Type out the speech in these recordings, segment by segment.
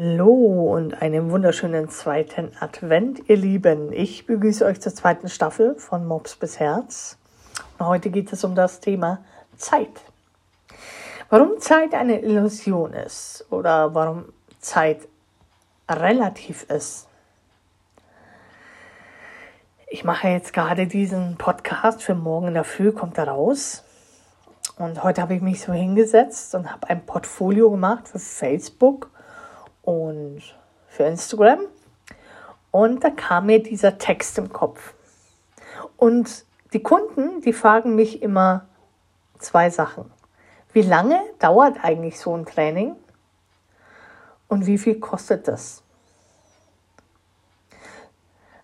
Hallo und einen wunderschönen zweiten Advent, ihr Lieben. Ich begrüße euch zur zweiten Staffel von Mops bis Herz. Und heute geht es um das Thema Zeit. Warum Zeit eine Illusion ist oder warum Zeit relativ ist. Ich mache jetzt gerade diesen Podcast für morgen in der Früh, kommt er raus. Und heute habe ich mich so hingesetzt und habe ein Portfolio gemacht für Facebook und für Instagram. Und da kam mir dieser Text im Kopf. Und die Kunden, die fragen mich immer zwei Sachen. Wie lange dauert eigentlich so ein Training? Und wie viel kostet das?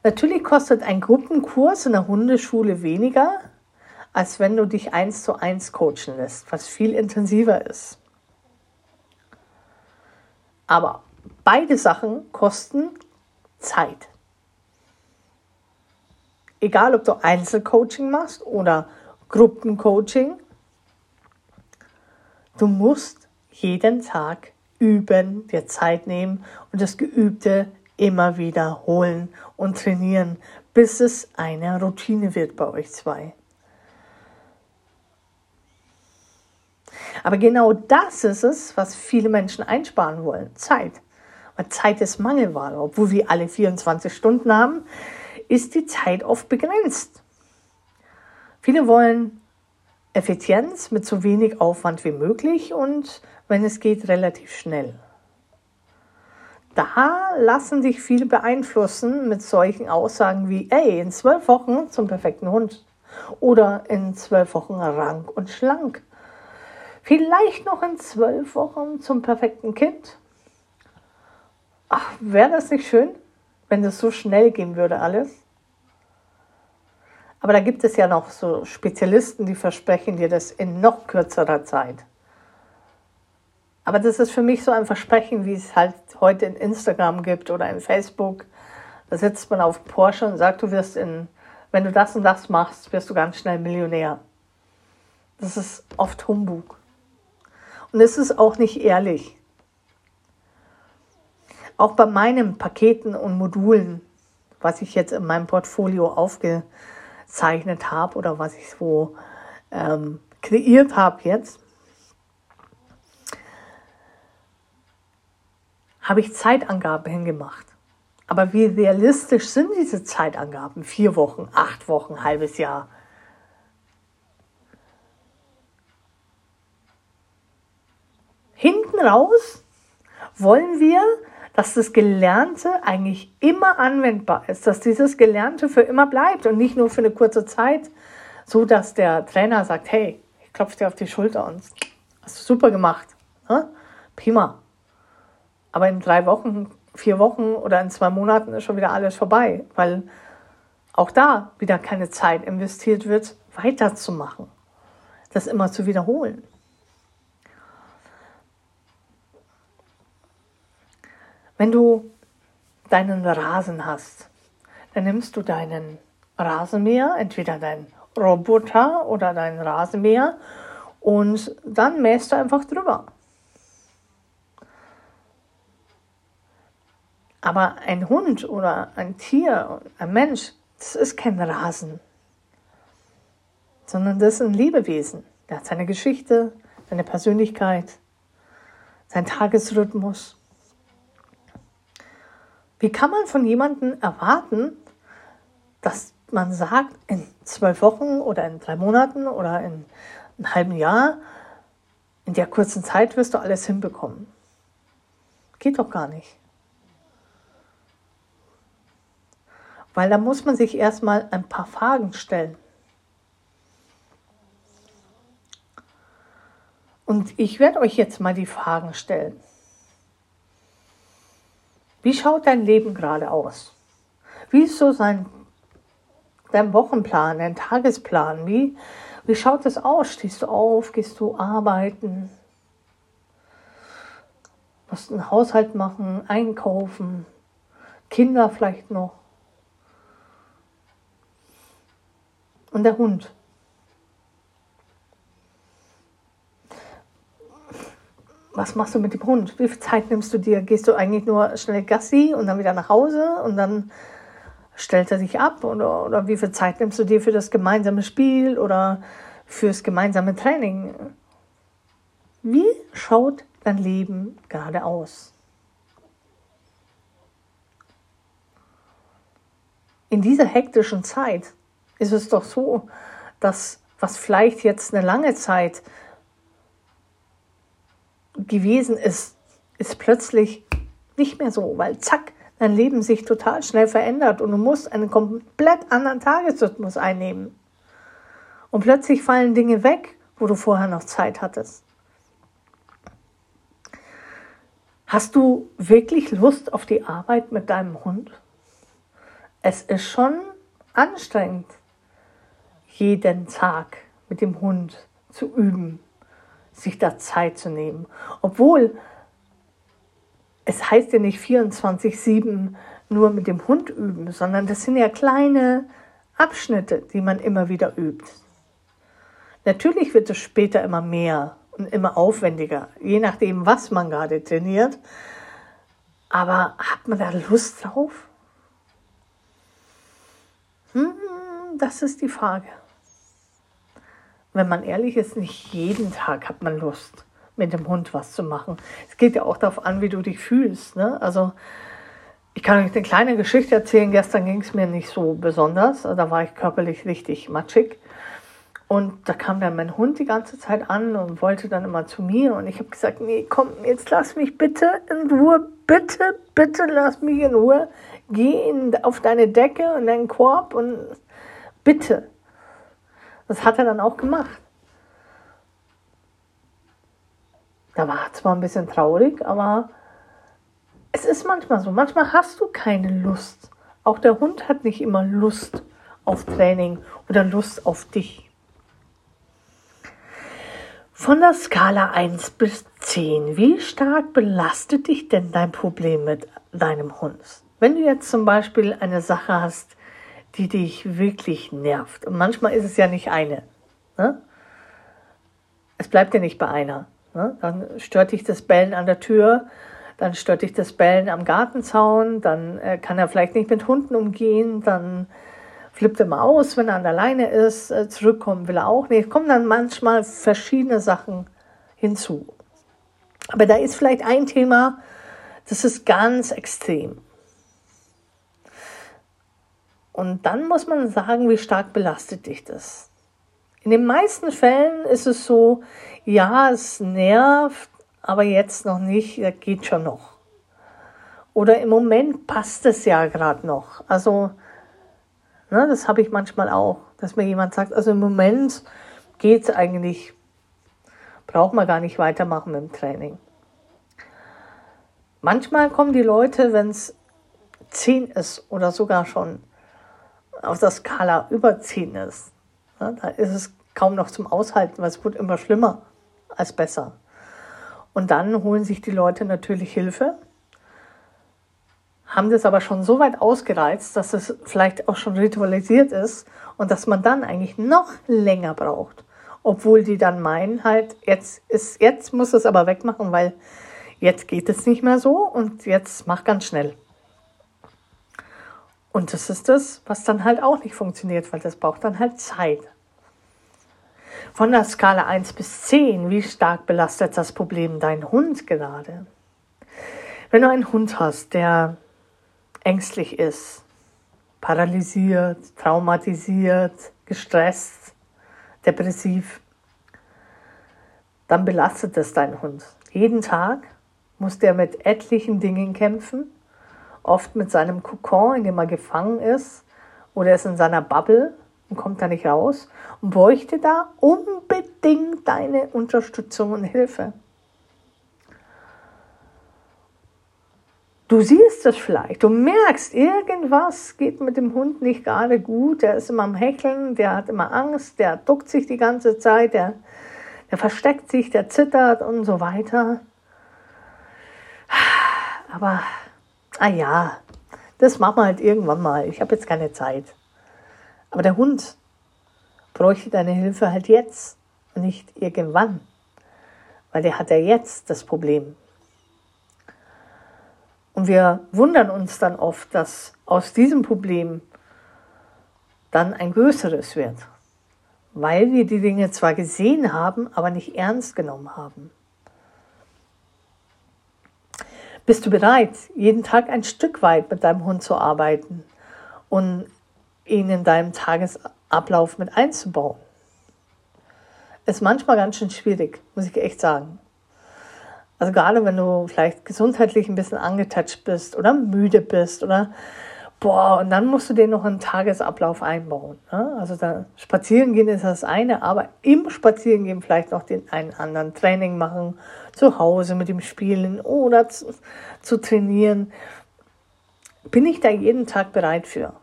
Natürlich kostet ein Gruppenkurs in der Hundeschule weniger, als wenn du dich eins zu eins coachen lässt, was viel intensiver ist. Aber Beide Sachen kosten Zeit. Egal, ob du Einzelcoaching machst oder Gruppencoaching, du musst jeden Tag üben, dir Zeit nehmen und das Geübte immer wiederholen und trainieren, bis es eine Routine wird bei euch zwei. Aber genau das ist es, was viele Menschen einsparen wollen, Zeit weil Zeit ist Mangelware. Obwohl wir alle 24 Stunden haben, ist die Zeit oft begrenzt. Viele wollen Effizienz mit so wenig Aufwand wie möglich und wenn es geht, relativ schnell. Da lassen sich viele beeinflussen mit solchen Aussagen wie, ey, in zwölf Wochen zum perfekten Hund oder in zwölf Wochen rank und schlank. Vielleicht noch in zwölf Wochen zum perfekten Kind wäre das nicht schön, wenn das so schnell gehen würde alles? Aber da gibt es ja noch so Spezialisten, die versprechen dir das in noch kürzerer Zeit. Aber das ist für mich so ein Versprechen, wie es halt heute in Instagram gibt oder in Facebook. Da sitzt man auf Porsche und sagt, du wirst in, wenn du das und das machst, wirst du ganz schnell Millionär. Das ist oft Humbug. Und es ist auch nicht ehrlich. Auch bei meinen Paketen und Modulen, was ich jetzt in meinem Portfolio aufgezeichnet habe oder was ich so ähm, kreiert habe jetzt, habe ich Zeitangaben hingemacht. Aber wie realistisch sind diese Zeitangaben? Vier Wochen, acht Wochen, halbes Jahr. Hinten raus wollen wir dass das Gelernte eigentlich immer anwendbar ist, dass dieses Gelernte für immer bleibt und nicht nur für eine kurze Zeit, so dass der Trainer sagt, hey, ich klopfe dir auf die Schulter und hast du super gemacht, ne? prima. Aber in drei Wochen, vier Wochen oder in zwei Monaten ist schon wieder alles vorbei, weil auch da wieder keine Zeit investiert wird, weiterzumachen, das immer zu wiederholen. Wenn du deinen Rasen hast, dann nimmst du deinen Rasenmäher, entweder dein Roboter oder dein Rasenmäher und dann mähst du einfach drüber. Aber ein Hund oder ein Tier, ein Mensch, das ist kein Rasen, sondern das ist ein Lebewesen. Der hat seine Geschichte, seine Persönlichkeit, seinen Tagesrhythmus. Wie kann man von jemandem erwarten, dass man sagt, in zwölf Wochen oder in drei Monaten oder in einem halben Jahr, in der kurzen Zeit wirst du alles hinbekommen? Geht doch gar nicht. Weil da muss man sich erstmal ein paar Fragen stellen. Und ich werde euch jetzt mal die Fragen stellen. Wie schaut dein Leben gerade aus? Wie ist so sein, dein Wochenplan, dein Tagesplan? Wie, wie schaut es aus? Stehst du auf? Gehst du arbeiten? Musst einen Haushalt machen, einkaufen, Kinder vielleicht noch. Und der Hund. Was machst du mit dem Hund? Wie viel Zeit nimmst du dir? Gehst du eigentlich nur schnell Gassi und dann wieder nach Hause und dann stellt er sich ab? Oder, oder wie viel Zeit nimmst du dir für das gemeinsame Spiel oder fürs gemeinsame Training? Wie schaut dein Leben gerade aus? In dieser hektischen Zeit ist es doch so, dass was vielleicht jetzt eine lange Zeit gewesen ist, ist plötzlich nicht mehr so, weil zack, dein Leben sich total schnell verändert und du musst einen komplett anderen Tagesrhythmus einnehmen. Und plötzlich fallen Dinge weg, wo du vorher noch Zeit hattest. Hast du wirklich Lust auf die Arbeit mit deinem Hund? Es ist schon anstrengend, jeden Tag mit dem Hund zu üben sich da Zeit zu nehmen. Obwohl es heißt ja nicht 24-7 nur mit dem Hund üben, sondern das sind ja kleine Abschnitte, die man immer wieder übt. Natürlich wird es später immer mehr und immer aufwendiger, je nachdem, was man gerade trainiert. Aber hat man da Lust drauf? Hm, das ist die Frage wenn man ehrlich ist, nicht jeden Tag hat man Lust, mit dem Hund was zu machen. Es geht ja auch darauf an, wie du dich fühlst. Ne? Also ich kann euch eine kleine Geschichte erzählen. Gestern ging es mir nicht so besonders. Also, da war ich körperlich richtig matschig. Und da kam dann mein Hund die ganze Zeit an und wollte dann immer zu mir. Und ich habe gesagt, nee, komm, jetzt lass mich bitte in Ruhe. Bitte, bitte lass mich in Ruhe. Geh in, auf deine Decke und deinen Korb und bitte. Das hat er dann auch gemacht. Da war zwar ein bisschen traurig, aber es ist manchmal so. Manchmal hast du keine Lust. Auch der Hund hat nicht immer Lust auf Training oder Lust auf dich. Von der Skala 1 bis 10, wie stark belastet dich denn dein Problem mit deinem Hund? Wenn du jetzt zum Beispiel eine Sache hast, die dich wirklich nervt. Und manchmal ist es ja nicht eine. Ne? Es bleibt ja nicht bei einer. Ne? Dann stört dich das Bellen an der Tür, dann stört dich das Bellen am Gartenzaun, dann äh, kann er vielleicht nicht mit Hunden umgehen, dann flippt er mal aus, wenn er an der Leine ist, äh, zurückkommen will er auch nicht. Es kommen dann manchmal verschiedene Sachen hinzu. Aber da ist vielleicht ein Thema, das ist ganz extrem. Und dann muss man sagen, wie stark belastet dich das. In den meisten Fällen ist es so, ja, es nervt, aber jetzt noch nicht, das geht schon noch. Oder im Moment passt es ja gerade noch. Also, ne, das habe ich manchmal auch, dass mir jemand sagt, also im Moment geht es eigentlich, braucht man gar nicht weitermachen mit dem Training. Manchmal kommen die Leute, wenn es 10 ist oder sogar schon auf der Skala überziehen ist. Ja, da ist es kaum noch zum Aushalten, weil es wird immer schlimmer als besser. Und dann holen sich die Leute natürlich Hilfe, haben das aber schon so weit ausgereizt, dass es vielleicht auch schon ritualisiert ist und dass man dann eigentlich noch länger braucht. Obwohl die dann meinen, halt, jetzt ist, jetzt muss es aber wegmachen, weil jetzt geht es nicht mehr so und jetzt mach ganz schnell. Und das ist das, was dann halt auch nicht funktioniert, weil das braucht dann halt Zeit. Von der Skala 1 bis 10, wie stark belastet das Problem dein Hund gerade? Wenn du einen Hund hast, der ängstlich ist, paralysiert, traumatisiert, gestresst, depressiv, dann belastet es deinen Hund. Jeden Tag muss der mit etlichen Dingen kämpfen oft mit seinem Kokon, in dem er gefangen ist, oder ist in seiner Bubble und kommt da nicht raus und bräuchte da unbedingt deine Unterstützung und Hilfe. Du siehst es vielleicht, du merkst, irgendwas geht mit dem Hund nicht gerade gut, der ist immer am Hecheln, der hat immer Angst, der duckt sich die ganze Zeit, der, der versteckt sich, der zittert und so weiter. Aber ah ja, das machen wir halt irgendwann mal. Ich habe jetzt keine Zeit. Aber der Hund bräuchte deine Hilfe halt jetzt und nicht irgendwann. weil der hat ja jetzt das Problem. Und wir wundern uns dann oft, dass aus diesem Problem dann ein größeres wird, weil wir die Dinge zwar gesehen haben, aber nicht ernst genommen haben. Bist du bereit, jeden Tag ein Stück weit mit deinem Hund zu arbeiten und ihn in deinem Tagesablauf mit einzubauen? Ist manchmal ganz schön schwierig, muss ich echt sagen. Also gerade wenn du vielleicht gesundheitlich ein bisschen angetatscht bist oder müde bist oder boah, und dann musst du den noch einen Tagesablauf einbauen. Ne? Also da spazieren gehen ist das eine, aber im Spazierengehen vielleicht noch den einen anderen Training machen, zu Hause mit dem Spielen oder zu, zu trainieren. Bin ich da jeden Tag bereit für?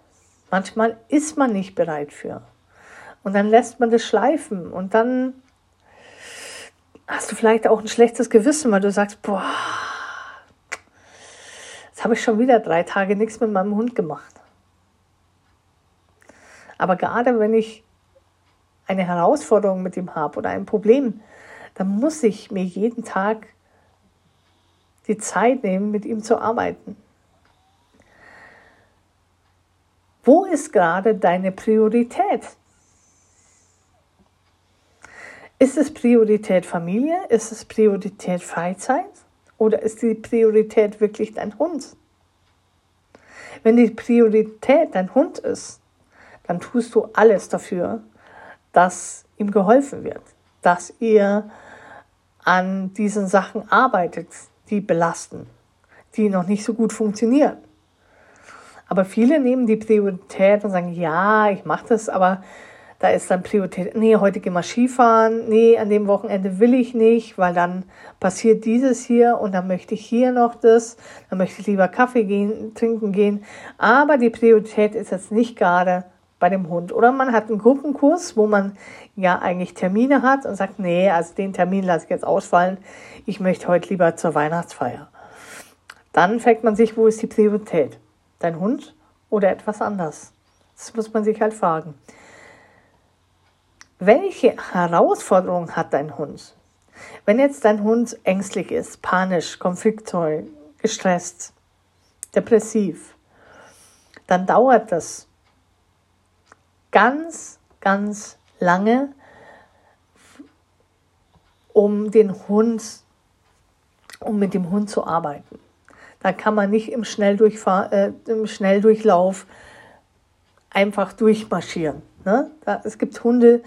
Manchmal ist man nicht bereit für. Und dann lässt man das schleifen und dann hast du vielleicht auch ein schlechtes Gewissen, weil du sagst, boah, jetzt habe ich schon wieder drei Tage nichts mit meinem Hund gemacht. Aber gerade wenn ich eine Herausforderung mit ihm habe oder ein Problem, dann muss ich mir jeden Tag die Zeit nehmen, mit ihm zu arbeiten. Wo ist gerade deine Priorität? Ist es Priorität Familie? Ist es Priorität Freizeit? Oder ist die Priorität wirklich dein Hund? Wenn die Priorität dein Hund ist, dann tust du alles dafür, dass ihm geholfen wird, dass ihr an diesen Sachen arbeitet, die belasten, die noch nicht so gut funktionieren. Aber viele nehmen die Priorität und sagen, ja, ich mache das, aber da ist dann Priorität, nee, heute gehen wir Skifahren, nee, an dem Wochenende will ich nicht, weil dann passiert dieses hier und dann möchte ich hier noch das, dann möchte ich lieber Kaffee gehen, trinken gehen. Aber die Priorität ist jetzt nicht gerade bei dem Hund. Oder man hat einen Gruppenkurs, wo man ja eigentlich Termine hat und sagt, nee, also den Termin lasse ich jetzt ausfallen, ich möchte heute lieber zur Weihnachtsfeier. Dann fragt man sich, wo ist die Priorität? Dein Hund oder etwas anders? Das muss man sich halt fragen. Welche Herausforderung hat dein Hund? Wenn jetzt dein Hund ängstlich ist, panisch, konfliktscheu, gestresst, depressiv, dann dauert das ganz, ganz lange, um den Hund, um mit dem Hund zu arbeiten. Da kann man nicht im, Schnelldurchfahr äh, im Schnelldurchlauf einfach durchmarschieren. Ne? Da, es gibt Hunde,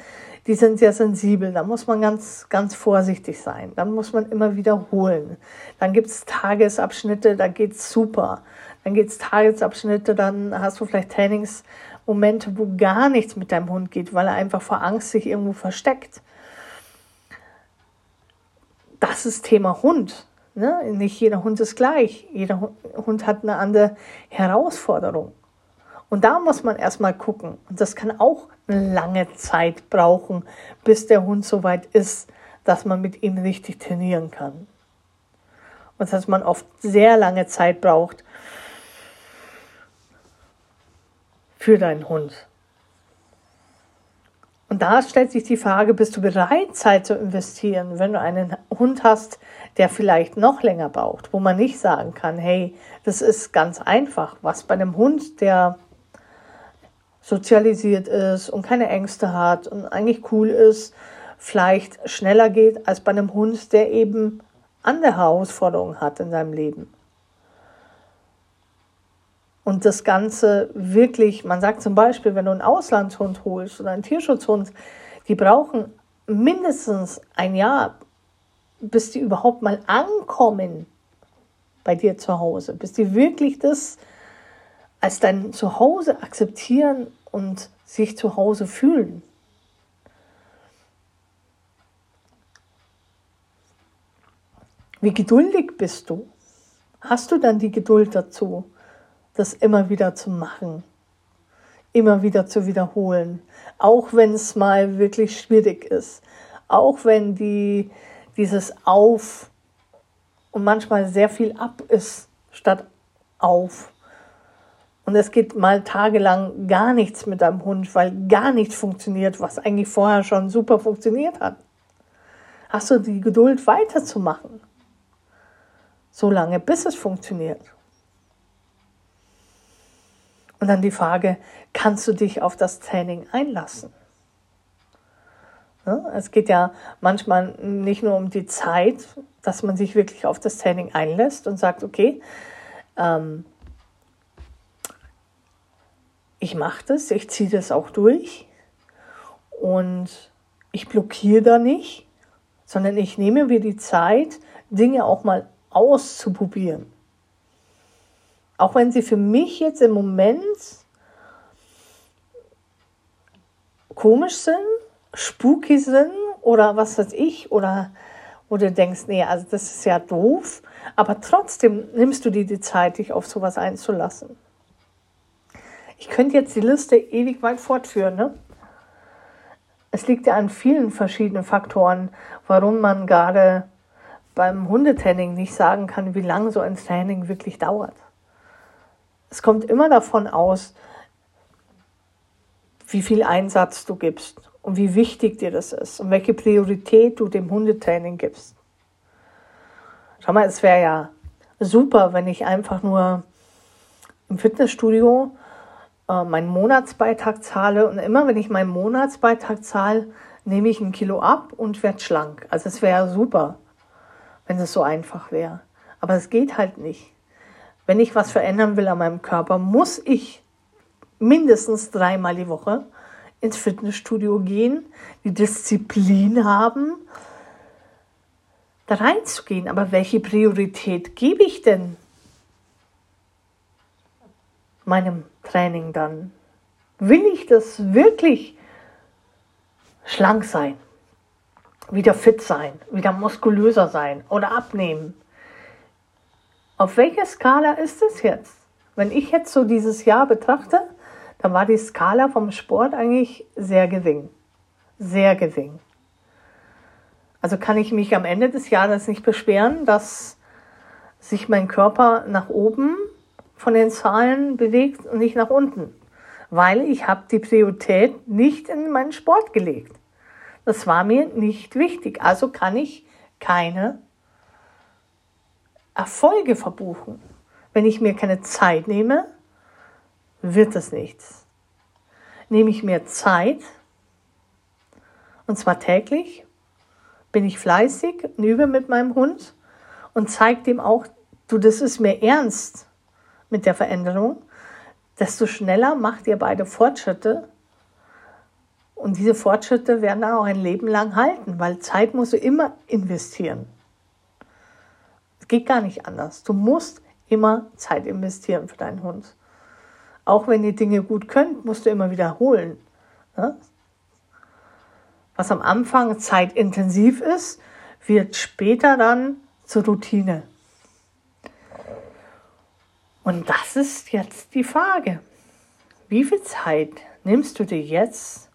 die sind sehr sensibel. Da muss man ganz, ganz vorsichtig sein. Dann muss man immer wiederholen. Dann gibt es Tagesabschnitte, da geht's super. Dann gibt es Tagesabschnitte, dann hast du vielleicht Trainingsmomente, wo gar nichts mit deinem Hund geht, weil er einfach vor Angst sich irgendwo versteckt. Das ist Thema Hund. Ne? Nicht jeder Hund ist gleich. Jeder Hund hat eine andere Herausforderung. Und da muss man erstmal gucken. Und das kann auch eine lange Zeit brauchen, bis der Hund so weit ist, dass man mit ihm richtig trainieren kann. Und dass man oft sehr lange Zeit braucht für deinen Hund. Und da stellt sich die Frage, bist du bereit, Zeit zu investieren, wenn du einen Hund hast, der vielleicht noch länger braucht, wo man nicht sagen kann, hey, das ist ganz einfach. Was bei einem Hund, der sozialisiert ist und keine Ängste hat und eigentlich cool ist, vielleicht schneller geht als bei einem Hund, der eben andere Herausforderungen hat in seinem Leben. Und das Ganze wirklich, man sagt zum Beispiel, wenn du einen Auslandshund holst oder einen Tierschutzhund, die brauchen mindestens ein Jahr, bis die überhaupt mal ankommen bei dir zu Hause, bis die wirklich das als dein Zuhause akzeptieren und sich zu Hause fühlen. Wie geduldig bist du? Hast du dann die Geduld dazu, das immer wieder zu machen, immer wieder zu wiederholen, auch wenn es mal wirklich schwierig ist, auch wenn die, dieses Auf und manchmal sehr viel ab ist statt auf. Und es geht mal tagelang gar nichts mit deinem Hund, weil gar nichts funktioniert, was eigentlich vorher schon super funktioniert hat. hast du die Geduld weiterzumachen. So lange, bis es funktioniert. Und dann die Frage, kannst du dich auf das Training einlassen? Es geht ja manchmal nicht nur um die Zeit, dass man sich wirklich auf das Training einlässt und sagt, okay, ähm, ich mache das, ich ziehe das auch durch und ich blockiere da nicht, sondern ich nehme mir die Zeit, Dinge auch mal auszuprobieren. Auch wenn sie für mich jetzt im Moment komisch sind, spooky sind oder was weiß ich, oder wo du denkst, nee, also das ist ja doof, aber trotzdem nimmst du dir die Zeit, dich auf sowas einzulassen. Ich könnte jetzt die Liste ewig weit fortführen, ne? Es liegt ja an vielen verschiedenen Faktoren, warum man gerade beim Hundetraining nicht sagen kann, wie lange so ein Training wirklich dauert. Es kommt immer davon aus, wie viel Einsatz du gibst und wie wichtig dir das ist und welche Priorität du dem Hundetraining gibst. Schau mal, es wäre ja super, wenn ich einfach nur im Fitnessstudio äh, meinen Monatsbeitrag zahle und immer wenn ich meinen Monatsbeitrag zahle, nehme ich ein Kilo ab und werde schlank. Also es wäre super, wenn es so einfach wäre. Aber es geht halt nicht. Wenn ich was verändern will an meinem Körper, muss ich mindestens dreimal die Woche ins Fitnessstudio gehen, die Disziplin haben, da reinzugehen. Aber welche Priorität gebe ich denn meinem Training dann? Will ich das wirklich schlank sein, wieder fit sein, wieder muskulöser sein oder abnehmen? Auf welcher Skala ist es jetzt? Wenn ich jetzt so dieses Jahr betrachte, dann war die Skala vom Sport eigentlich sehr gering. Sehr gering. Also kann ich mich am Ende des Jahres nicht beschweren, dass sich mein Körper nach oben von den Zahlen bewegt und nicht nach unten, weil ich habe die Priorität nicht in meinen Sport gelegt. Das war mir nicht wichtig. Also kann ich keine Erfolge verbuchen. Wenn ich mir keine Zeit nehme, wird das nichts. Nehme ich mir Zeit, und zwar täglich, bin ich fleißig und übe mit meinem Hund und zeige dem auch, du, das ist mir ernst mit der Veränderung, desto schneller macht ihr beide Fortschritte. Und diese Fortschritte werden auch ein Leben lang halten, weil Zeit musst du immer investieren. Es geht gar nicht anders. Du musst immer Zeit investieren für deinen Hund. Auch wenn ihr Dinge gut könnt, musst du immer wiederholen. Ne? Was am Anfang zeitintensiv ist, wird später dann zur Routine. Und das ist jetzt die Frage. Wie viel Zeit nimmst du dir jetzt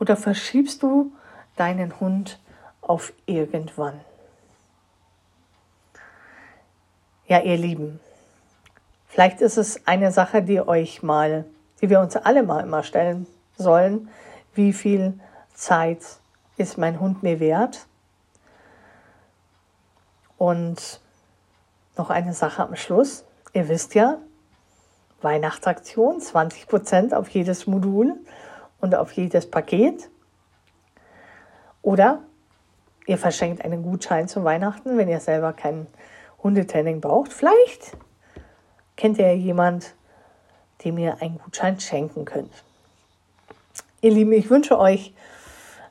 oder verschiebst du deinen Hund auf irgendwann? Ja, ihr Lieben, Vielleicht ist es eine Sache, die euch mal, die wir uns alle mal immer stellen sollen. Wie viel Zeit ist mein Hund mir wert? Und noch eine Sache am Schluss. Ihr wisst ja, Weihnachtsaktion, 20% auf jedes Modul und auf jedes Paket. Oder ihr verschenkt einen Gutschein zu Weihnachten, wenn ihr selber kein Hundetraining braucht. Vielleicht kennt ihr jemand, dem ihr einen Gutschein schenken könnt. Ihr Lieben, ich wünsche euch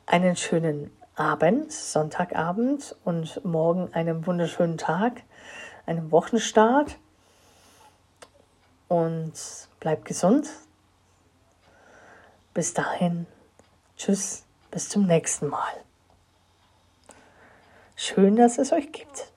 einen schönen Abend, Sonntagabend und morgen einen wunderschönen Tag, einen Wochenstart und bleibt gesund. Bis dahin, tschüss, bis zum nächsten Mal. Schön, dass es euch gibt.